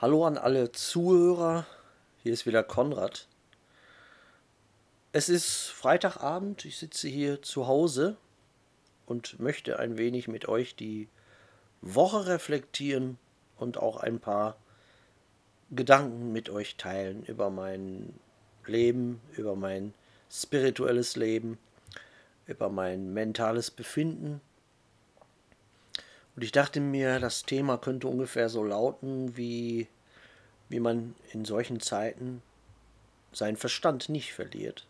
Hallo an alle Zuhörer, hier ist wieder Konrad. Es ist Freitagabend, ich sitze hier zu Hause und möchte ein wenig mit euch die Woche reflektieren und auch ein paar Gedanken mit euch teilen über mein Leben, über mein spirituelles Leben, über mein mentales Befinden und ich dachte mir, das Thema könnte ungefähr so lauten, wie, wie man in solchen Zeiten seinen Verstand nicht verliert.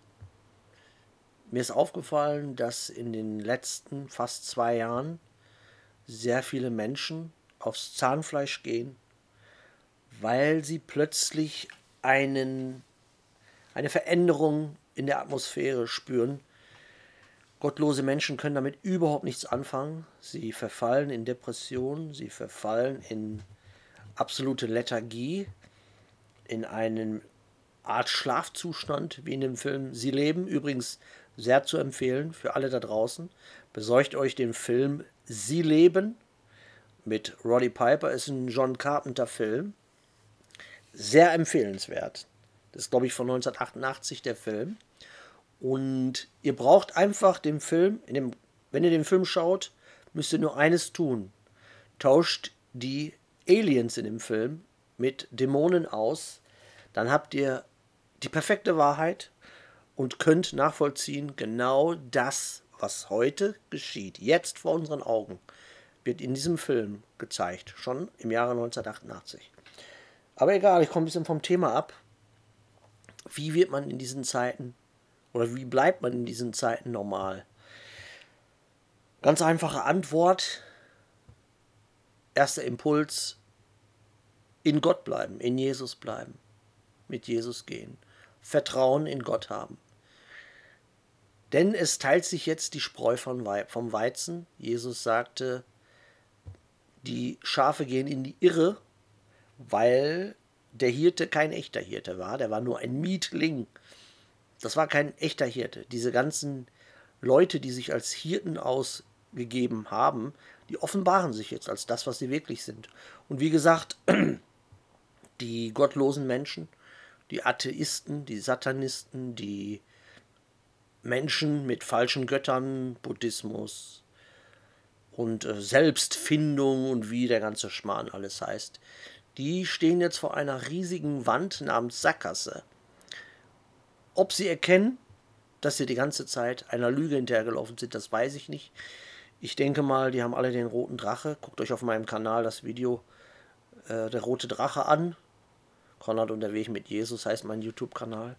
Mir ist aufgefallen, dass in den letzten fast zwei Jahren sehr viele Menschen aufs Zahnfleisch gehen, weil sie plötzlich einen, eine Veränderung in der Atmosphäre spüren, Gottlose Menschen können damit überhaupt nichts anfangen. Sie verfallen in Depressionen, sie verfallen in absolute Lethargie, in einen Art Schlafzustand, wie in dem Film Sie leben. Übrigens sehr zu empfehlen für alle da draußen. Besorgt euch den Film Sie leben mit Roddy Piper. Ist ein John Carpenter Film. Sehr empfehlenswert. Das ist, glaube ich, von 1988 der Film. Und ihr braucht einfach den Film, dem, wenn ihr den Film schaut, müsst ihr nur eines tun. Tauscht die Aliens in dem Film mit Dämonen aus, dann habt ihr die perfekte Wahrheit und könnt nachvollziehen, genau das, was heute geschieht, jetzt vor unseren Augen, wird in diesem Film gezeigt, schon im Jahre 1988. Aber egal, ich komme ein bisschen vom Thema ab. Wie wird man in diesen Zeiten oder wie bleibt man in diesen Zeiten normal? Ganz einfache Antwort. Erster Impuls. In Gott bleiben, in Jesus bleiben, mit Jesus gehen. Vertrauen in Gott haben. Denn es teilt sich jetzt die Spreu vom Weizen. Jesus sagte, die Schafe gehen in die Irre, weil der Hirte kein echter Hirte war, der war nur ein Mietling. Das war kein echter Hirte. Diese ganzen Leute, die sich als Hirten ausgegeben haben, die offenbaren sich jetzt als das, was sie wirklich sind. Und wie gesagt, die gottlosen Menschen, die Atheisten, die Satanisten, die Menschen mit falschen Göttern, Buddhismus und äh, Selbstfindung und wie der ganze Schmarrn alles heißt, die stehen jetzt vor einer riesigen Wand namens Sackgasse. Ob sie erkennen, dass sie die ganze Zeit einer Lüge hinterhergelaufen sind, das weiß ich nicht. Ich denke mal, die haben alle den roten Drache. Guckt euch auf meinem Kanal das Video äh, Der rote Drache an. Konrad unterwegs mit Jesus heißt mein YouTube-Kanal.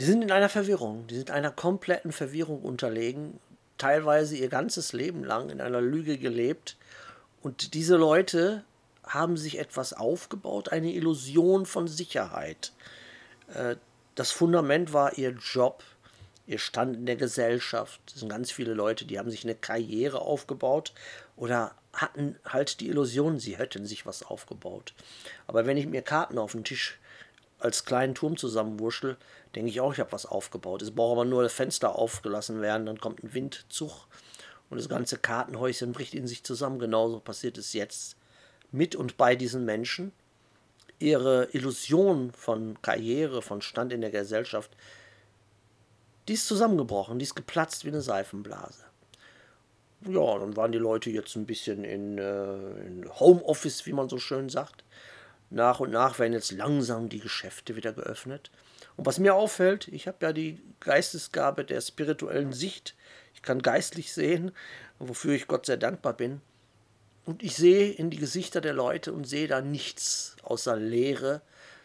Die sind in einer Verwirrung. Die sind einer kompletten Verwirrung unterlegen. Teilweise ihr ganzes Leben lang in einer Lüge gelebt. Und diese Leute haben sich etwas aufgebaut, eine Illusion von Sicherheit. Äh, das Fundament war ihr Job, ihr Stand in der Gesellschaft. Es sind ganz viele Leute, die haben sich eine Karriere aufgebaut oder hatten halt die Illusion, sie hätten sich was aufgebaut. Aber wenn ich mir Karten auf den Tisch als kleinen Turm zusammenwurschtel, denke ich auch, ich habe was aufgebaut. Es braucht aber nur das Fenster aufgelassen werden, dann kommt ein Windzug und das ganze Kartenhäuschen bricht in sich zusammen. Genauso passiert es jetzt mit und bei diesen Menschen. Ihre Illusion von Karriere, von Stand in der Gesellschaft, die ist zusammengebrochen, die ist geplatzt wie eine Seifenblase. Ja, dann waren die Leute jetzt ein bisschen in, äh, in Homeoffice, wie man so schön sagt. Nach und nach werden jetzt langsam die Geschäfte wieder geöffnet. Und was mir auffällt, ich habe ja die Geistesgabe der spirituellen Sicht. Ich kann geistlich sehen, wofür ich Gott sehr dankbar bin. Und ich sehe in die Gesichter der Leute und sehe da nichts außer Leere,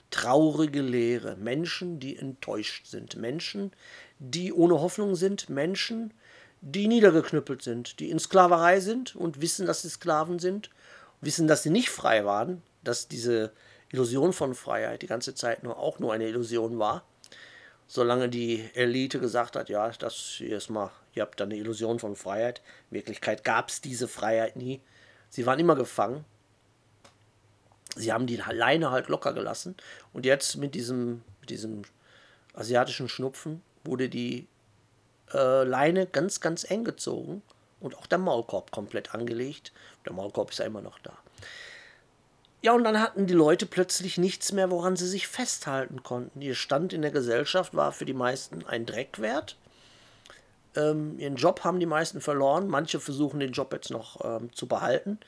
traurige Leere. Menschen, die enttäuscht sind. Menschen, die ohne Hoffnung sind. Menschen, die niedergeknüppelt sind, die in Sklaverei sind und wissen, dass sie Sklaven sind, wissen, dass sie nicht frei waren, dass diese Illusion von Freiheit die ganze Zeit nur auch nur eine Illusion war. Solange die Elite gesagt hat, ja, das hier ist mal, ihr habt da eine Illusion von Freiheit. In Wirklichkeit gab es diese Freiheit nie. Sie waren immer gefangen. Sie haben die Leine halt locker gelassen. Und jetzt mit diesem, mit diesem asiatischen Schnupfen wurde die äh, Leine ganz, ganz eng gezogen. und auch der Maulkorb komplett angelegt. Der Maulkorb ist ja immer noch da. Ja, und dann hatten die Leute plötzlich nichts mehr, woran sie sich festhalten konnten. Ihr Stand in der Gesellschaft war für die meisten ein Dreckwert. Ähm, ihren Job haben die meisten verloren. Manche versuchen den Job jetzt noch ähm, zu behalten,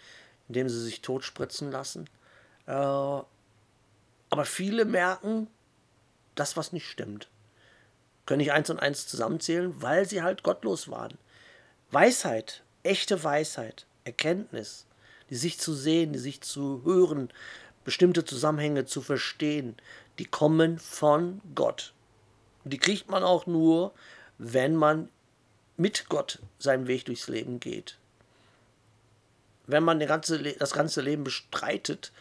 indem sie sich totspritzen lassen. Äh, aber viele merken, dass was nicht stimmt. Können nicht eins und eins zusammenzählen, weil sie halt gottlos waren. Weisheit, echte Weisheit, Erkenntnis, die sich zu sehen, die sich zu hören, bestimmte Zusammenhänge zu verstehen, die kommen von Gott. Und die kriegt man auch nur, wenn man mit Gott seinen Weg durchs Leben geht. Wenn man das ganze Leben bestreitet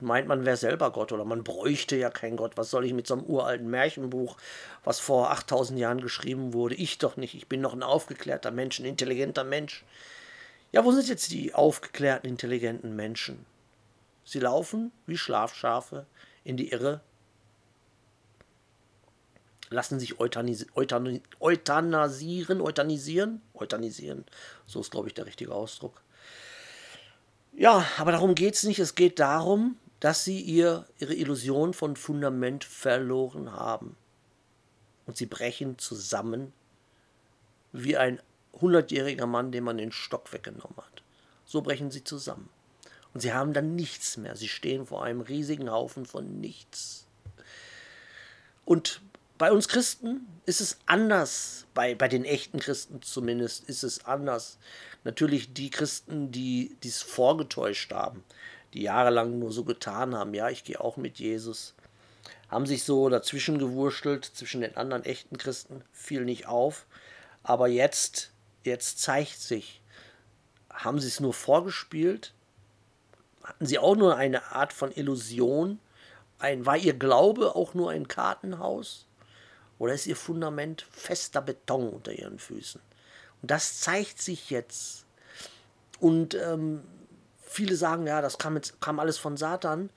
und meint, man wäre selber Gott oder man bräuchte ja keinen Gott, was soll ich mit so einem uralten Märchenbuch, was vor 8000 Jahren geschrieben wurde? Ich doch nicht, ich bin noch ein aufgeklärter Mensch, ein intelligenter Mensch. Ja, wo sind jetzt die aufgeklärten, intelligenten Menschen? Sie laufen wie Schlafschafe in die Irre, lassen sich euthanis euthani euthanasieren, euthanisieren, euthanisieren, so ist, glaube ich, der richtige Ausdruck. Ja, aber darum geht es nicht. Es geht darum, dass sie ihr, ihre Illusion von Fundament verloren haben. Und sie brechen zusammen wie ein hundertjähriger Mann, dem man den Stock weggenommen hat. So brechen sie zusammen. Und sie haben dann nichts mehr. Sie stehen vor einem riesigen Haufen von nichts. Und bei uns Christen ist es anders, bei, bei den echten Christen zumindest ist es anders. Natürlich die Christen, die dies vorgetäuscht haben, die jahrelang nur so getan haben, ja, ich gehe auch mit Jesus, haben sich so dazwischen gewurschtelt, zwischen den anderen echten Christen, fiel nicht auf. Aber jetzt jetzt zeigt sich, haben sie es nur vorgespielt? Hatten sie auch nur eine Art von Illusion? Ein, war ihr Glaube auch nur ein Kartenhaus? Oder ist ihr Fundament fester Beton unter ihren Füßen? Und das zeigt sich jetzt. Und ähm, viele sagen, ja, das kam, jetzt, kam alles von Satan.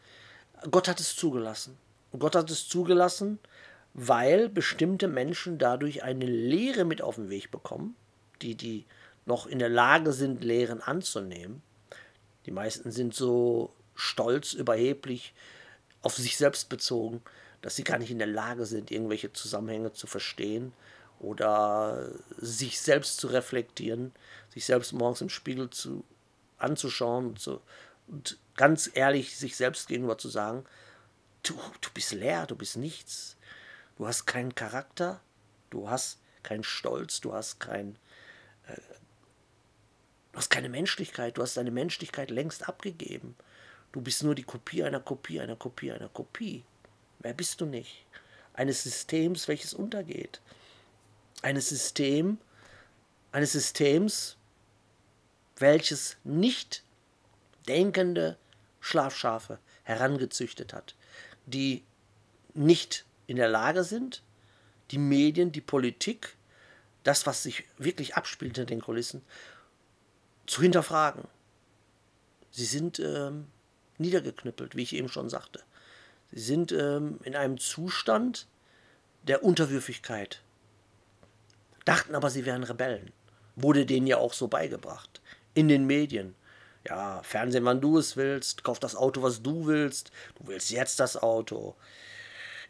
Gott hat es zugelassen. Und Gott hat es zugelassen, weil bestimmte Menschen dadurch eine Lehre mit auf den Weg bekommen die, die noch in der Lage sind, Lehren anzunehmen. Die meisten sind so stolz, überheblich, auf sich selbst bezogen, dass sie gar nicht in der Lage sind, irgendwelche Zusammenhänge zu verstehen oder sich selbst zu reflektieren, sich selbst morgens im Spiegel zu, anzuschauen und, zu, und ganz ehrlich sich selbst gegenüber zu sagen, du, du bist leer, du bist nichts, du hast keinen Charakter, du hast keinen Stolz, du hast kein, Du hast keine Menschlichkeit, du hast deine Menschlichkeit längst abgegeben. Du bist nur die Kopie einer Kopie, einer Kopie, einer Kopie. Wer bist du nicht? Eines Systems, welches untergeht. Eines System, eines Systems, welches nicht denkende Schlafschafe herangezüchtet hat, die nicht in der Lage sind, die Medien, die Politik, das, was sich wirklich abspielt hinter den Kulissen, zu hinterfragen. Sie sind ähm, niedergeknüppelt, wie ich eben schon sagte. Sie sind ähm, in einem Zustand der Unterwürfigkeit. Dachten aber, sie wären Rebellen. Wurde denen ja auch so beigebracht. In den Medien. Ja, Fernsehen, wann du es willst. Kauf das Auto, was du willst. Du willst jetzt das Auto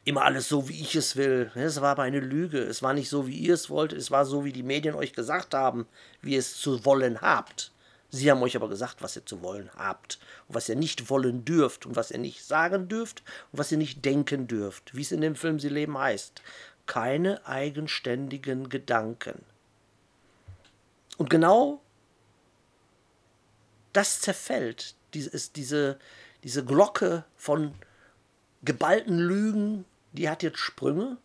immer alles so, wie ich es will. Es war aber eine Lüge. Es war nicht so, wie ihr es wollt. Es war so, wie die Medien euch gesagt haben, wie ihr es zu wollen habt. Sie haben euch aber gesagt, was ihr zu wollen habt und was ihr nicht wollen dürft und was ihr nicht sagen dürft und was ihr nicht denken dürft, wie es in dem Film Sie leben heißt. Keine eigenständigen Gedanken. Und genau das zerfällt, diese, diese, diese Glocke von geballten Lügen, die hat jetzt Sprünge.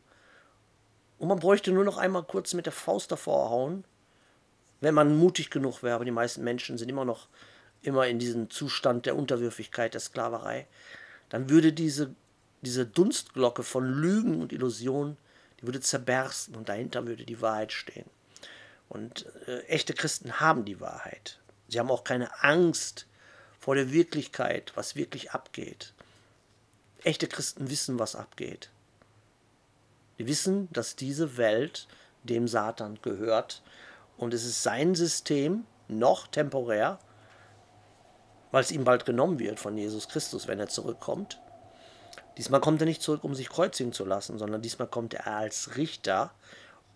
Und man bräuchte nur noch einmal kurz mit der Faust davor hauen, wenn man mutig genug wäre. Aber die meisten Menschen sind immer noch immer in diesem Zustand der Unterwürfigkeit, der Sklaverei. Dann würde diese, diese Dunstglocke von Lügen und Illusionen, die würde zerbersten und dahinter würde die Wahrheit stehen. Und äh, echte Christen haben die Wahrheit. Sie haben auch keine Angst vor der Wirklichkeit, was wirklich abgeht. Echte Christen wissen, was abgeht. Die wissen, dass diese Welt dem Satan gehört und es ist sein System, noch temporär, weil es ihm bald genommen wird von Jesus Christus, wenn er zurückkommt. Diesmal kommt er nicht zurück, um sich kreuzigen zu lassen, sondern diesmal kommt er als Richter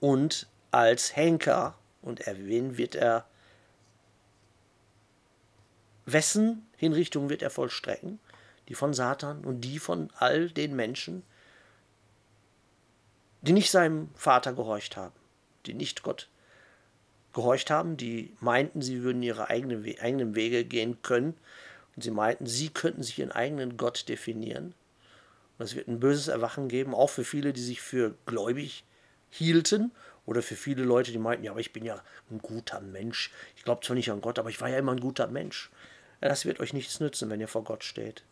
und als Henker. Und erwähnen wird er, wessen Hinrichtung wird er vollstrecken? Die von Satan und die von all den Menschen, die nicht seinem Vater gehorcht haben, die nicht Gott gehorcht haben, die meinten, sie würden ihre eigenen, eigenen Wege gehen können und sie meinten, sie könnten sich ihren eigenen Gott definieren. Und es wird ein böses Erwachen geben, auch für viele, die sich für gläubig hielten oder für viele Leute, die meinten, ja, aber ich bin ja ein guter Mensch. Ich glaube zwar nicht an Gott, aber ich war ja immer ein guter Mensch. Ja, das wird euch nichts nützen, wenn ihr vor Gott steht.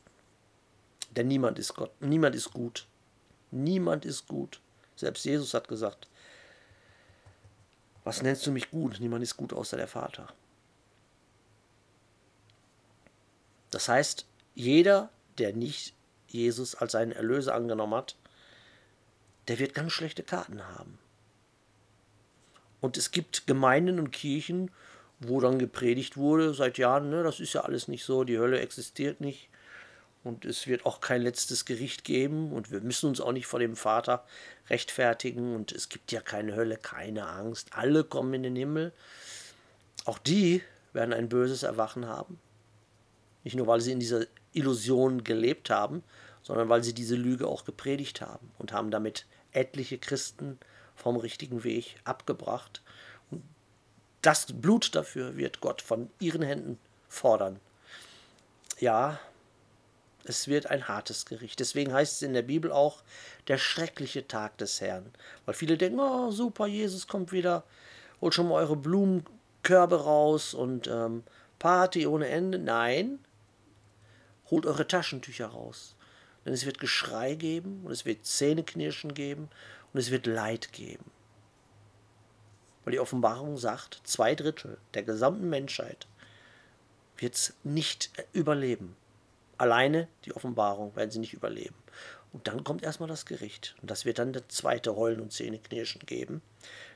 Denn niemand ist Gott, niemand ist gut. Niemand ist gut. Selbst Jesus hat gesagt, was nennst du mich gut? Niemand ist gut außer der Vater. Das heißt, jeder, der nicht Jesus als seinen Erlöser angenommen hat, der wird ganz schlechte Karten haben. Und es gibt Gemeinden und Kirchen, wo dann gepredigt wurde seit Jahren, ne, das ist ja alles nicht so, die Hölle existiert nicht und es wird auch kein letztes Gericht geben und wir müssen uns auch nicht vor dem Vater rechtfertigen und es gibt ja keine Hölle, keine Angst, alle kommen in den Himmel. Auch die werden ein böses Erwachen haben. Nicht nur, weil sie in dieser Illusion gelebt haben, sondern weil sie diese Lüge auch gepredigt haben und haben damit etliche Christen vom richtigen Weg abgebracht. Und das Blut dafür wird Gott von ihren Händen fordern. Ja, es wird ein hartes Gericht. Deswegen heißt es in der Bibel auch der schreckliche Tag des Herrn. Weil viele denken, oh super, Jesus kommt wieder, holt schon mal eure Blumenkörbe raus und ähm, Party ohne Ende. Nein, holt eure Taschentücher raus. Denn es wird Geschrei geben und es wird Zähneknirschen geben und es wird Leid geben. Weil die Offenbarung sagt, zwei Drittel der gesamten Menschheit wird es nicht überleben. Alleine die Offenbarung werden sie nicht überleben. Und dann kommt erstmal das Gericht. Und das wird dann der zweite Heulen und Zähneknirschen geben.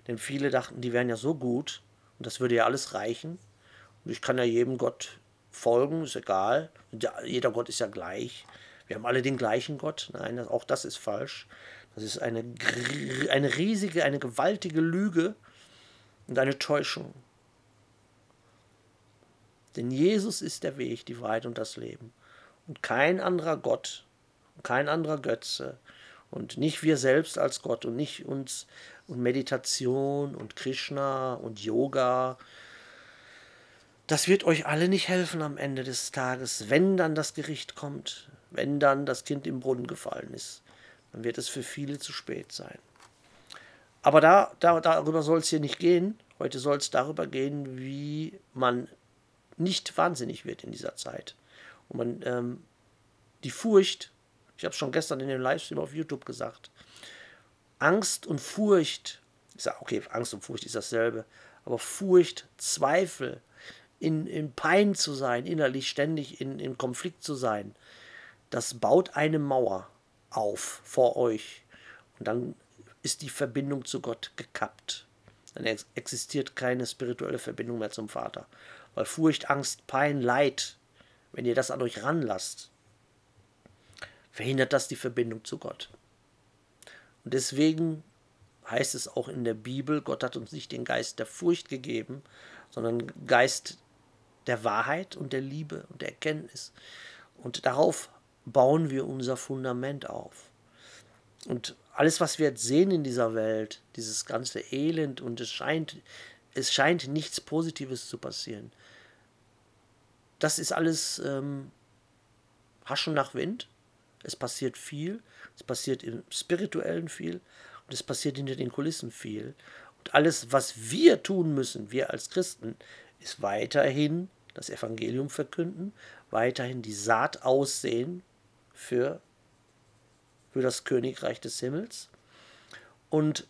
Denn viele dachten, die wären ja so gut und das würde ja alles reichen. Und ich kann ja jedem Gott folgen, ist egal. Jeder Gott ist ja gleich. Wir haben alle den gleichen Gott. Nein, auch das ist falsch. Das ist eine, eine riesige, eine gewaltige Lüge und eine Täuschung. Denn Jesus ist der Weg, die Wahrheit und das Leben und kein anderer Gott, kein anderer Götze und nicht wir selbst als Gott und nicht uns und Meditation und Krishna und Yoga. Das wird euch alle nicht helfen am Ende des Tages, wenn dann das Gericht kommt, wenn dann das Kind im Brunnen gefallen ist. Dann wird es für viele zu spät sein. Aber da, da, darüber soll es hier nicht gehen. Heute soll es darüber gehen, wie man nicht wahnsinnig wird in dieser Zeit. Und man ähm, die Furcht, ich habe es schon gestern in dem Livestream auf YouTube gesagt, Angst und Furcht, ich sage, okay, Angst und Furcht ist dasselbe, aber Furcht, Zweifel, in, in Pein zu sein, innerlich ständig in, in Konflikt zu sein, das baut eine Mauer auf vor euch. Und dann ist die Verbindung zu Gott gekappt. Dann existiert keine spirituelle Verbindung mehr zum Vater. Weil Furcht, Angst, Pein, Leid, wenn ihr das an euch ranlasst, verhindert das die Verbindung zu Gott. Und deswegen heißt es auch in der Bibel, Gott hat uns nicht den Geist der Furcht gegeben, sondern Geist der Wahrheit und der Liebe und der Erkenntnis. Und darauf bauen wir unser Fundament auf. Und alles, was wir jetzt sehen in dieser Welt, dieses ganze Elend und es scheint, es scheint nichts Positives zu passieren das ist alles ähm, Haschen nach Wind. Es passiert viel. Es passiert im Spirituellen viel. Und es passiert hinter den Kulissen viel. Und alles, was wir tun müssen, wir als Christen, ist weiterhin das Evangelium verkünden, weiterhin die Saat aussehen für, für das Königreich des Himmels und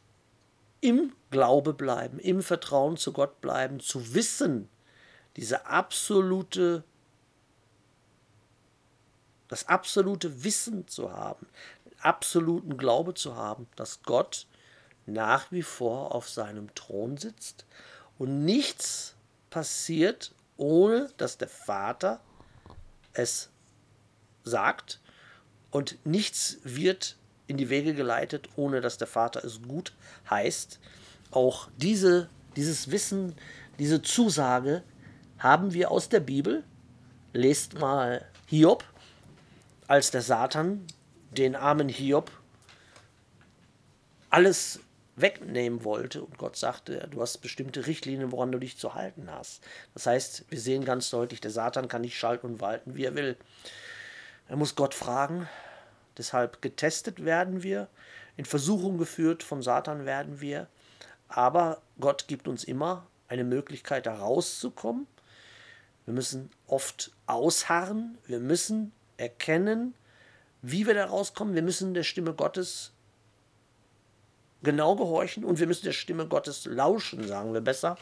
im Glaube bleiben, im Vertrauen zu Gott bleiben, zu wissen, diese absolute, das absolute Wissen zu haben, absoluten Glaube zu haben, dass Gott nach wie vor auf seinem Thron sitzt und nichts passiert, ohne dass der Vater es sagt und nichts wird in die Wege geleitet, ohne dass der Vater es gut heißt. Auch diese, dieses Wissen, diese Zusage haben wir aus der Bibel. Lest mal Hiob, als der Satan den armen Hiob alles wegnehmen wollte und Gott sagte, du hast bestimmte Richtlinien, woran du dich zu halten hast. Das heißt, wir sehen ganz deutlich, der Satan kann nicht schalten und walten, wie er will. Er muss Gott fragen, deshalb getestet werden wir, in Versuchung geführt von Satan werden wir, aber Gott gibt uns immer eine Möglichkeit, da rauszukommen. Wir müssen oft ausharren, wir müssen erkennen, wie wir da rauskommen. Wir müssen der Stimme Gottes genau gehorchen und wir müssen der Stimme Gottes lauschen, sagen wir besser.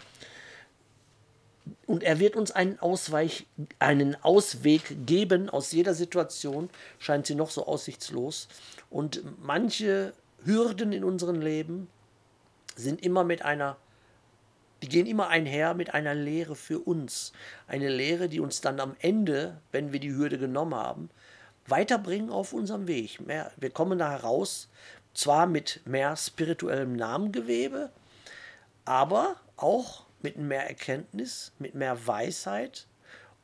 Und er wird uns einen, Ausweich, einen Ausweg geben aus jeder Situation, scheint sie noch so aussichtslos. Und manche Hürden in unserem Leben sind immer mit einer, die gehen immer einher mit einer Lehre für uns. Eine Lehre, die uns dann am Ende, wenn wir die Hürde genommen haben, weiterbringen auf unserem Weg. wir kommen da heraus zwar mit mehr spirituellem Namengewebe, aber auch mit mehr Erkenntnis, mit mehr Weisheit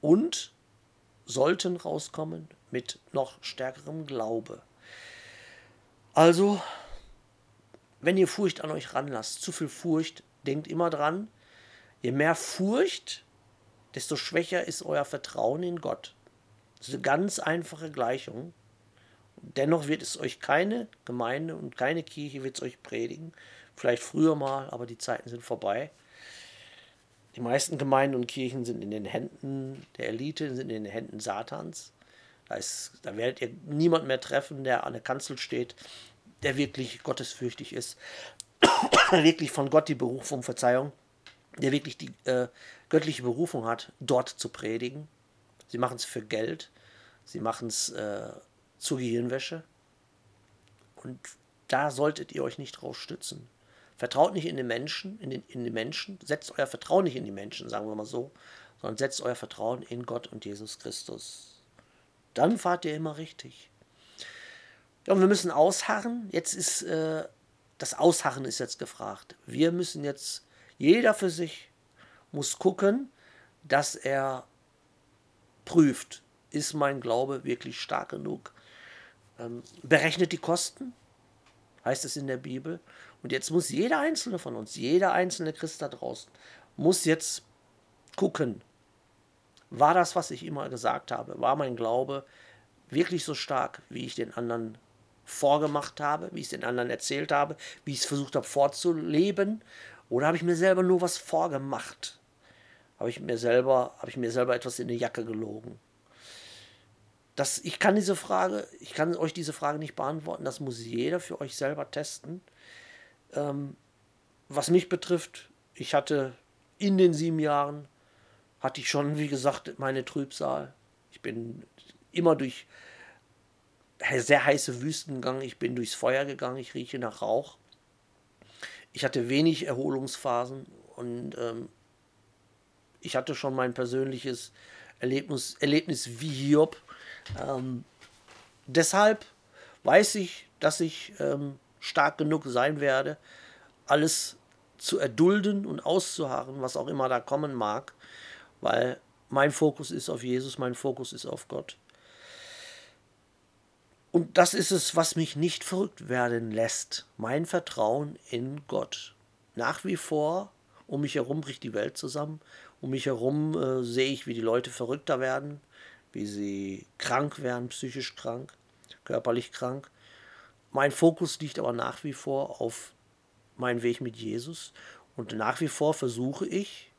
und sollten rauskommen mit noch stärkerem Glaube. Also, wenn ihr Furcht an euch ranlasst, zu viel Furcht, denkt immer dran, je mehr Furcht, desto schwächer ist euer Vertrauen in Gott. Das ist eine ganz einfache Gleichung. Dennoch wird es euch keine Gemeinde und keine Kirche wird es euch predigen. Vielleicht früher mal, aber die Zeiten sind vorbei. Die meisten Gemeinden und Kirchen sind in den Händen der Elite, sind in den Händen Satans. Da, ist, da werdet ihr niemanden mehr treffen, der an der Kanzel steht, der wirklich gottesfürchtig ist, wirklich von Gott die Berufung, Verzeihung, der wirklich die äh, göttliche Berufung hat, dort zu predigen. Sie machen es für Geld, sie machen es äh, zur Gehirnwäsche. Und da solltet ihr euch nicht drauf stützen. Vertraut nicht in den Menschen, in, den, in die Menschen, setzt euer Vertrauen nicht in die Menschen, sagen wir mal so, sondern setzt euer Vertrauen in Gott und Jesus Christus. Dann fahrt ihr immer richtig. Ja, und wir müssen ausharren. Jetzt ist äh, das Ausharren ist jetzt gefragt. Wir müssen jetzt, jeder für sich muss gucken, dass er prüft, ist mein Glaube wirklich stark genug? Ähm, berechnet die Kosten, heißt es in der Bibel. Und jetzt muss jeder einzelne von uns, jeder einzelne Christ da draußen, muss jetzt gucken, war das, was ich immer gesagt habe, war mein Glaube wirklich so stark, wie ich den anderen vorgemacht habe, wie ich es den anderen erzählt habe, wie ich es versucht habe vorzuleben, oder habe ich mir selber nur was vorgemacht? Habe ich mir selber, habe ich mir selber etwas in die Jacke gelogen? Das, ich kann diese Frage, ich kann euch diese Frage nicht beantworten. Das muss jeder für euch selber testen. Ähm, was mich betrifft, ich hatte in den sieben Jahren, hatte ich schon, wie gesagt, meine Trübsal. Ich bin immer durch sehr heiße Wüsten gegangen. Ich bin durchs Feuer gegangen. Ich rieche nach Rauch. Ich hatte wenig Erholungsphasen und ähm, ich hatte schon mein persönliches Erlebnis, Erlebnis wie Hiob ähm, deshalb weiß ich, dass ich ähm, stark genug sein werde, alles zu erdulden und auszuharren, was auch immer da kommen mag, weil mein Fokus ist auf Jesus, mein Fokus ist auf Gott. Und das ist es, was mich nicht verrückt werden lässt. Mein Vertrauen in Gott. Nach wie vor, um mich herum bricht die Welt zusammen. Um mich herum äh, sehe ich, wie die Leute verrückter werden wie sie krank werden, psychisch krank, körperlich krank. Mein Fokus liegt aber nach wie vor auf meinen Weg mit Jesus und nach wie vor versuche ich,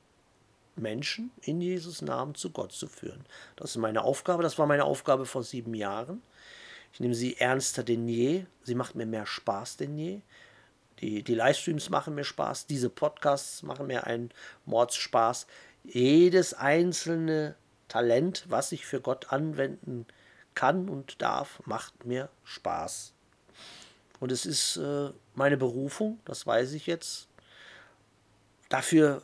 Menschen in Jesus Namen zu Gott zu führen. Das ist meine Aufgabe, das war meine Aufgabe vor sieben Jahren. Ich nehme sie ernster denn je, sie macht mir mehr Spaß denn je. Die, die Livestreams machen mir Spaß, diese Podcasts machen mir einen Mordsspaß. Jedes einzelne Talent, was ich für Gott anwenden kann und darf, macht mir Spaß. Und es ist äh, meine Berufung, das weiß ich jetzt. Dafür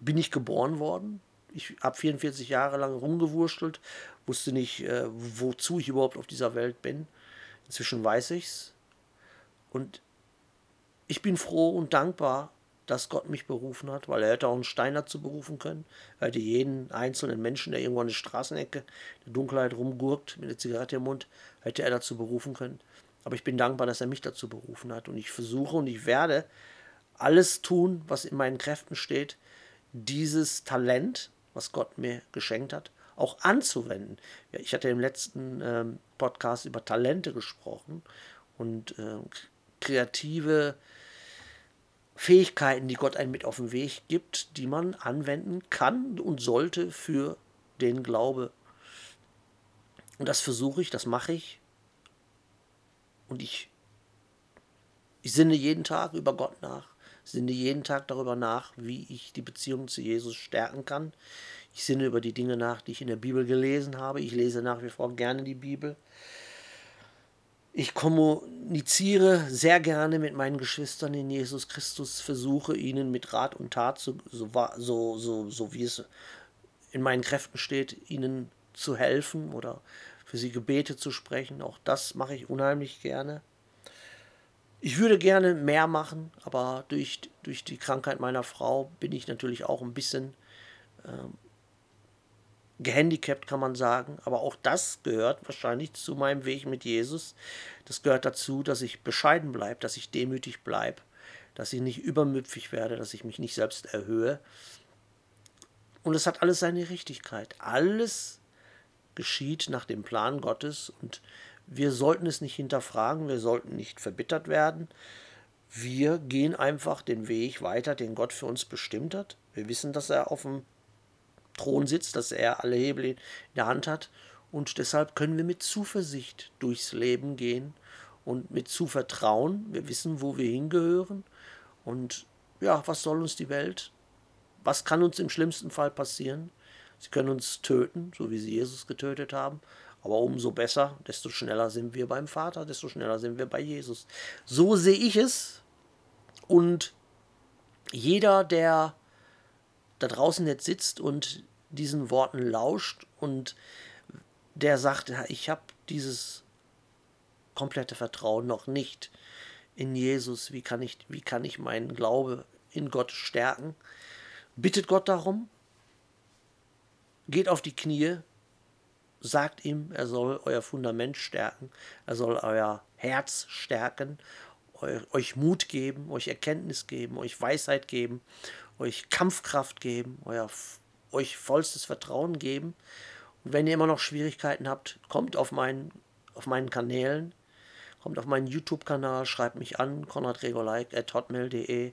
bin ich geboren worden. Ich habe 44 Jahre lang rumgewurschtelt, wusste nicht, äh, wozu ich überhaupt auf dieser Welt bin. Inzwischen weiß ich's. Und ich bin froh und dankbar, dass Gott mich berufen hat, weil er hätte auch einen Stein dazu berufen können. Er hätte jeden einzelnen Menschen, der irgendwo an der Straßenecke in der Dunkelheit rumgurkt, mit einer Zigarette im Mund, hätte er dazu berufen können. Aber ich bin dankbar, dass er mich dazu berufen hat. Und ich versuche und ich werde alles tun, was in meinen Kräften steht, dieses Talent, was Gott mir geschenkt hat, auch anzuwenden. Ja, ich hatte im letzten ähm, Podcast über Talente gesprochen und äh, kreative Fähigkeiten, die Gott einem mit auf den Weg gibt, die man anwenden kann und sollte für den Glaube. Und das versuche ich, das mache ich. Und ich, ich sinne jeden Tag über Gott nach, sinne jeden Tag darüber nach, wie ich die Beziehung zu Jesus stärken kann. Ich sinne über die Dinge nach, die ich in der Bibel gelesen habe. Ich lese nach wie vor gerne die Bibel. Ich kommuniziere sehr gerne mit meinen Geschwistern in Jesus Christus, versuche ihnen mit Rat und Tat, so, so, so, so, wie es in meinen Kräften steht, ihnen zu helfen oder für sie Gebete zu sprechen. Auch das mache ich unheimlich gerne. Ich würde gerne mehr machen, aber durch, durch die Krankheit meiner Frau bin ich natürlich auch ein bisschen ähm, gehandicapt, kann man sagen. Aber auch das gehört wahrscheinlich zu meinem Weg mit Jesus. Das gehört dazu, dass ich bescheiden bleibe, dass ich demütig bleibe, dass ich nicht übermüpfig werde, dass ich mich nicht selbst erhöhe. Und es hat alles seine Richtigkeit. Alles geschieht nach dem Plan Gottes und wir sollten es nicht hinterfragen, wir sollten nicht verbittert werden. Wir gehen einfach den Weg weiter, den Gott für uns bestimmt hat. Wir wissen, dass er auf dem Thron sitzt, dass er alle Hebel in der Hand hat. Und deshalb können wir mit Zuversicht durchs Leben gehen und mit Zuvertrauen. Wir wissen, wo wir hingehören. Und ja, was soll uns die Welt? Was kann uns im schlimmsten Fall passieren? Sie können uns töten, so wie sie Jesus getötet haben. Aber umso besser, desto schneller sind wir beim Vater, desto schneller sind wir bei Jesus. So sehe ich es. Und jeder, der da draußen jetzt sitzt und diesen Worten lauscht und der sagt, ich habe dieses komplette Vertrauen noch nicht in Jesus, wie kann ich, wie kann ich meinen Glaube in Gott stärken? Bittet Gott darum, geht auf die Knie, sagt ihm, er soll euer Fundament stärken, er soll euer Herz stärken, euch Mut geben, euch Erkenntnis geben, euch Weisheit geben euch Kampfkraft geben, euer, euch vollstes Vertrauen geben. Und wenn ihr immer noch Schwierigkeiten habt, kommt auf meinen, auf meinen Kanälen, kommt auf meinen YouTube-Kanal, schreibt mich an, konradregolaik.hotmail.de.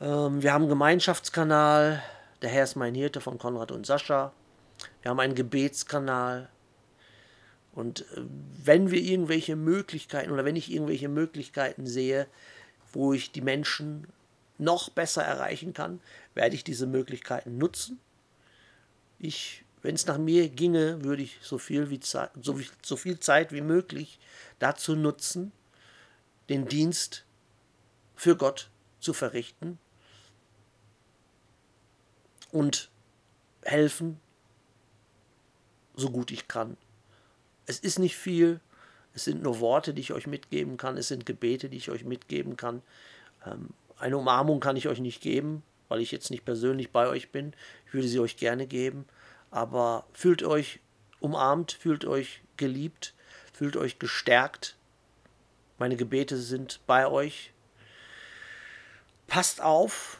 Ähm, wir haben einen Gemeinschaftskanal, der Herr ist mein Hirte von Konrad und Sascha. Wir haben einen Gebetskanal. Und äh, wenn wir irgendwelche Möglichkeiten oder wenn ich irgendwelche Möglichkeiten sehe, wo ich die Menschen noch besser erreichen kann, werde ich diese Möglichkeiten nutzen. Ich, wenn es nach mir ginge, würde ich so viel, wie Zeit, so, so viel Zeit wie möglich dazu nutzen, den Dienst für Gott zu verrichten und helfen, so gut ich kann. Es ist nicht viel, es sind nur Worte, die ich euch mitgeben kann, es sind Gebete, die ich euch mitgeben kann. Ähm, eine Umarmung kann ich euch nicht geben, weil ich jetzt nicht persönlich bei euch bin. Ich würde sie euch gerne geben. Aber fühlt euch umarmt, fühlt euch geliebt, fühlt euch gestärkt. Meine Gebete sind bei euch. Passt auf,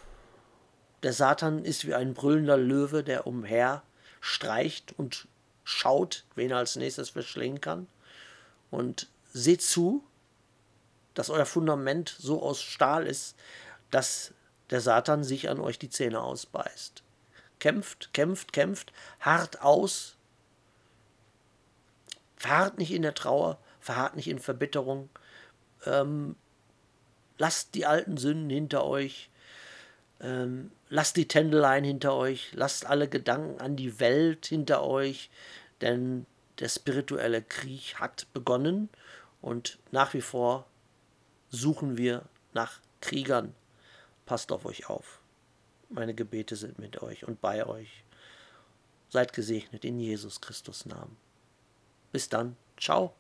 der Satan ist wie ein brüllender Löwe, der umher streicht und schaut, wen er als nächstes verschlingen kann. Und seht zu, dass euer Fundament so aus Stahl ist, dass der Satan sich an euch die Zähne ausbeißt. Kämpft, kämpft, kämpft, hart aus. Verharrt nicht in der Trauer, verharrt nicht in Verbitterung. Ähm, lasst die alten Sünden hinter euch. Ähm, lasst die Tändeleien hinter euch. Lasst alle Gedanken an die Welt hinter euch. Denn der spirituelle Krieg hat begonnen und nach wie vor suchen wir nach Kriegern passt auf euch auf. Meine Gebete sind mit euch und bei euch. Seid gesegnet in Jesus Christus Namen. Bis dann. Ciao.